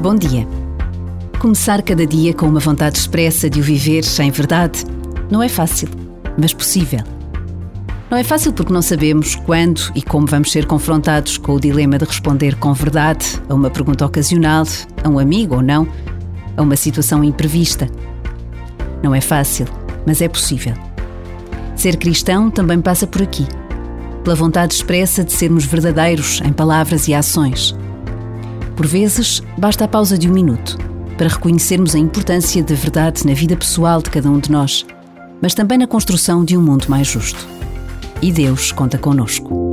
Bom dia. Começar cada dia com uma vontade expressa de o viver sem verdade não é fácil, mas possível. Não é fácil porque não sabemos quando e como vamos ser confrontados com o dilema de responder com verdade a uma pergunta ocasional, a um amigo ou não, a uma situação imprevista. Não é fácil, mas é possível. Ser cristão também passa por aqui pela vontade expressa de sermos verdadeiros em palavras e ações. Por vezes, basta a pausa de um minuto para reconhecermos a importância da verdade na vida pessoal de cada um de nós, mas também na construção de um mundo mais justo. E Deus conta conosco.